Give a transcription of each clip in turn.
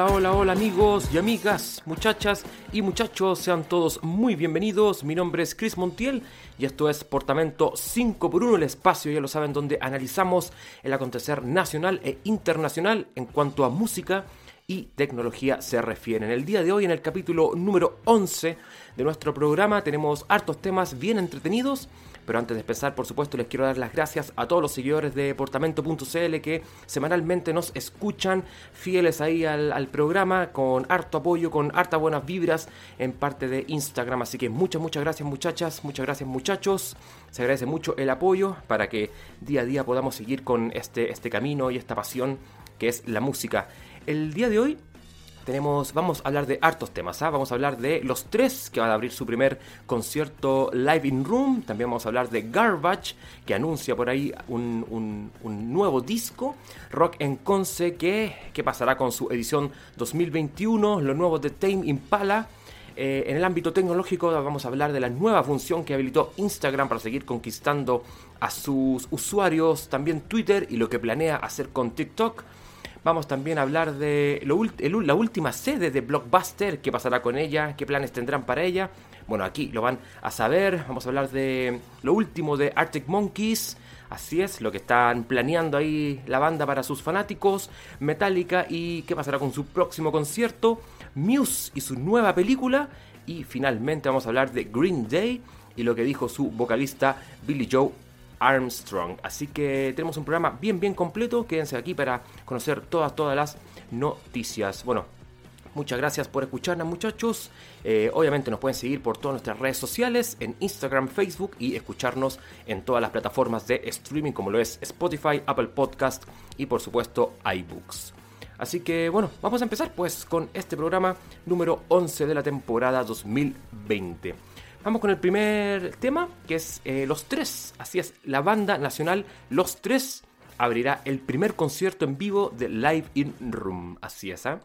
Hola, hola, hola amigos y amigas, muchachas y muchachos, sean todos muy bienvenidos. Mi nombre es Chris Montiel y esto es Portamento 5x1, el espacio, ya lo saben, donde analizamos el acontecer nacional e internacional en cuanto a música y tecnología se refiere. En el día de hoy, en el capítulo número 11 de nuestro programa, tenemos hartos temas bien entretenidos pero antes de empezar, por supuesto, les quiero dar las gracias a todos los seguidores de Portamento.cl que semanalmente nos escuchan, fieles ahí al, programa, con harto apoyo, con hartas buenas vibras en parte de Instagram. Así que muchas, muchas gracias muchachas, muchas gracias muchachos. Se agradece mucho el apoyo para que día a día podamos seguir con este, este camino y esta pasión que es la música. El día de hoy tenemos, vamos a hablar de hartos temas, ¿ah? vamos a hablar de los tres que van a abrir su primer concierto live in room, también vamos a hablar de Garbage, que anuncia por ahí un, nuevo disco, Rock en Conce, que, pasará con su edición 2021, lo nuevo de Tame Impala, eh, en el ámbito tecnológico vamos a hablar de la nueva función que habilitó Instagram para seguir conquistando a sus usuarios, también Twitter y lo que planea hacer con TikTok. Vamos también a hablar de la última sede de Blockbuster, qué pasará con ella, qué planes tendrán para ella. Bueno, aquí lo van a saber. Vamos a hablar de lo último de Arctic Monkeys. Así es, lo que están planeando ahí la banda para sus fanáticos, Metallica y qué pasará con su próximo concierto, Muse y su nueva película y finalmente vamos a hablar de Green Day y lo que dijo su vocalista Billy Joe Armstrong. Así que tenemos un programa bien, bien completo. Quédense aquí para conocer todas, todas las noticias. Bueno, Muchas gracias por escucharnos muchachos. Eh, obviamente nos pueden seguir por todas nuestras redes sociales, en Instagram, Facebook y escucharnos en todas las plataformas de streaming como lo es Spotify, Apple Podcast y por supuesto iBooks. Así que bueno, vamos a empezar pues con este programa número 11 de la temporada 2020. Vamos con el primer tema, que es eh, Los Tres. Así es, la banda nacional Los Tres abrirá el primer concierto en vivo de Live in Room. Así es, ¿eh?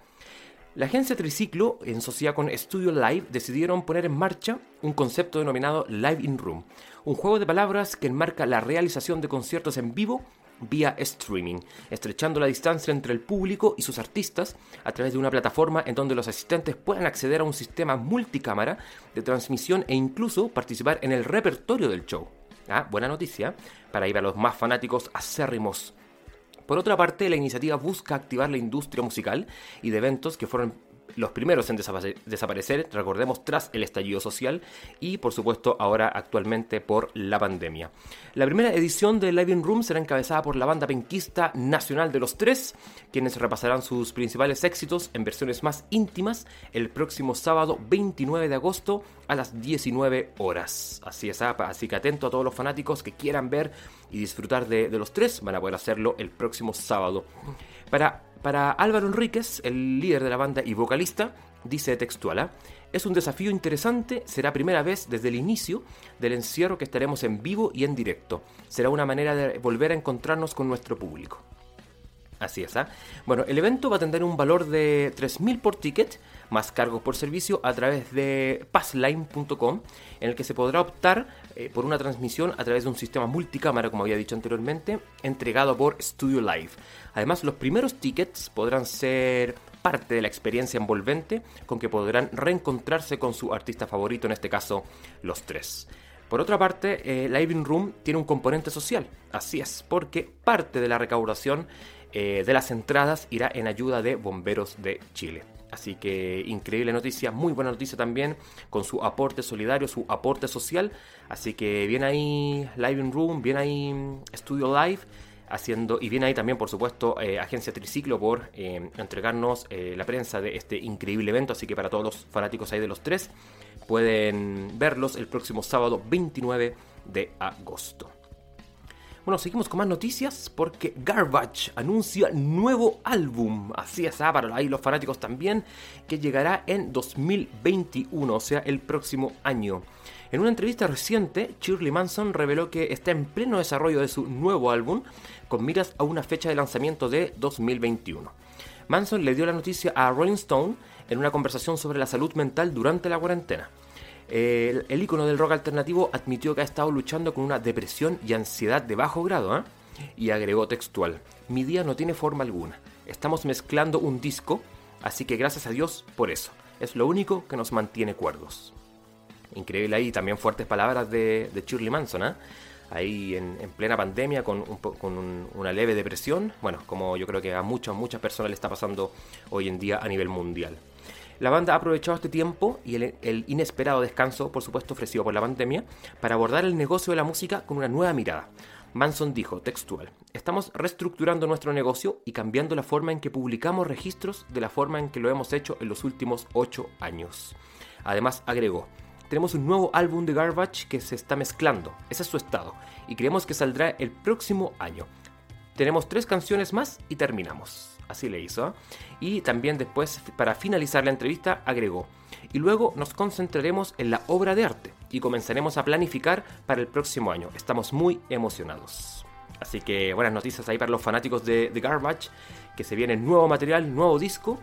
La agencia Triciclo, en sociedad con Studio Live, decidieron poner en marcha un concepto denominado Live in Room, un juego de palabras que enmarca la realización de conciertos en vivo vía streaming, estrechando la distancia entre el público y sus artistas a través de una plataforma en donde los asistentes puedan acceder a un sistema multicámara de transmisión e incluso participar en el repertorio del show. Ah, buena noticia para ir a los más fanáticos acérrimos. Por otra parte, la iniciativa busca activar la industria musical y de eventos que fueron los primeros en desaparecer, recordemos, tras el estallido social y, por supuesto, ahora actualmente por la pandemia. La primera edición de Living Room será encabezada por la banda penquista nacional de los tres, quienes repasarán sus principales éxitos en versiones más íntimas el próximo sábado 29 de agosto a las 19 horas. Así es, así que atento a todos los fanáticos que quieran ver y disfrutar de, de los tres, van a poder hacerlo el próximo sábado. Para para Álvaro Enríquez, el líder de la banda y vocalista, dice textual, ¿ah? es un desafío interesante, será primera vez desde el inicio del encierro que estaremos en vivo y en directo. Será una manera de volver a encontrarnos con nuestro público. Así es, ¿ah? Bueno, el evento va a tener un valor de 3.000 por ticket, más cargos por servicio a través de passline.com, en el que se podrá optar eh, por una transmisión a través de un sistema multicámara, como había dicho anteriormente, entregado por Studio Live. Además, los primeros tickets podrán ser parte de la experiencia envolvente con que podrán reencontrarse con su artista favorito, en este caso, los tres. Por otra parte, eh, Living Room tiene un componente social, así es, porque parte de la recaudación eh, de las entradas irá en ayuda de Bomberos de Chile. Así que increíble noticia, muy buena noticia también, con su aporte solidario, su aporte social. Así que viene ahí Live in Room, viene ahí Studio Live. haciendo, y viene ahí también, por supuesto, eh, Agencia Triciclo por eh, entregarnos la prensa de este increíble evento. Así que para todos los fanáticos ahí de los tres, pueden verlos el próximo sábado 29 de agosto. Bueno, seguimos con más noticias porque Garbage anuncia nuevo álbum. Así es, ah, para ahí los fanáticos también, que llegará en 2021, o sea, el próximo año. En una entrevista reciente, Shirley Manson reveló que está en pleno desarrollo de su nuevo álbum, con miras a una fecha de lanzamiento de 2021. Manson le dio la noticia a Rolling Stone en una conversación sobre la salud mental durante la cuarentena. El, el, ícono del rock alternativo admitió que ha estado luchando con una depresión y ansiedad de bajo grado, ¿eh? y agregó textual, mi día no tiene forma alguna, estamos mezclando un disco, así que gracias a Dios por eso, es lo único que nos mantiene cuerdos. Increíble ahí, también fuertes palabras de, Shirley Manson, ¿eh? ahí en, plena pandemia con, con una leve depresión, bueno, como yo creo que a muchas, muchas personas le está pasando hoy en día a nivel mundial. La banda ha aprovechado este tiempo y el, inesperado descanso, por supuesto, ofrecido por la pandemia, para abordar el negocio de la música con una nueva mirada. Manson dijo, textual, estamos reestructurando nuestro negocio y cambiando la forma en que publicamos registros de la forma en que lo hemos hecho en los últimos ocho años. Además, agregó, tenemos un nuevo álbum de Garbage que se está mezclando, ese es su estado, y creemos que saldrá el próximo año. Tenemos tres canciones más y terminamos. Así le hizo. Y también después, para finalizar la entrevista, agregó, y luego nos concentraremos en la obra de arte y comenzaremos a planificar para el próximo año. Estamos muy emocionados. Así que buenas noticias ahí para los fanáticos de, The Garbage, que se viene nuevo material, nuevo disco.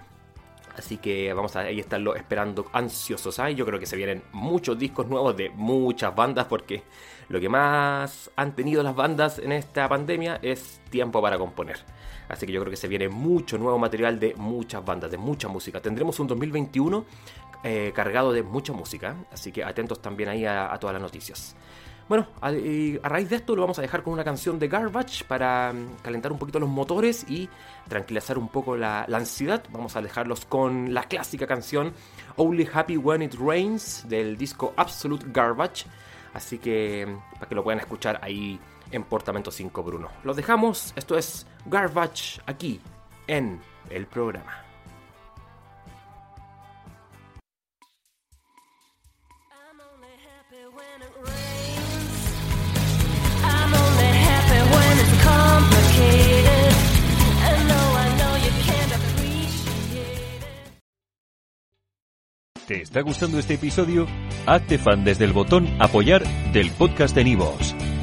Así que vamos a ahí estarlo esperando ansiosos. ¿ah? Yo creo que se vienen muchos discos nuevos de muchas bandas porque lo que más han tenido las bandas en esta pandemia es tiempo para componer. Así que yo creo que se viene mucho nuevo material de muchas bandas, de mucha música. Tendremos un 2021 eh, cargado de mucha música, así que atentos también ahí a, todas las noticias. Bueno, a, raíz de esto lo vamos a dejar con una canción de Garbage para mm, calentar un poquito los motores y tranquilizar un poco la, la, ansiedad. Vamos a dejarlos con la clásica canción Only Happy When It Rains del disco Absolute Garbage. Así que mm, para que lo puedan escuchar ahí en Portamento 5 Bruno. Los dejamos, esto es Garbage aquí en el programa. ¿Te está gustando este episodio? Hazte fan desde el botón apoyar del podcast de Nivos.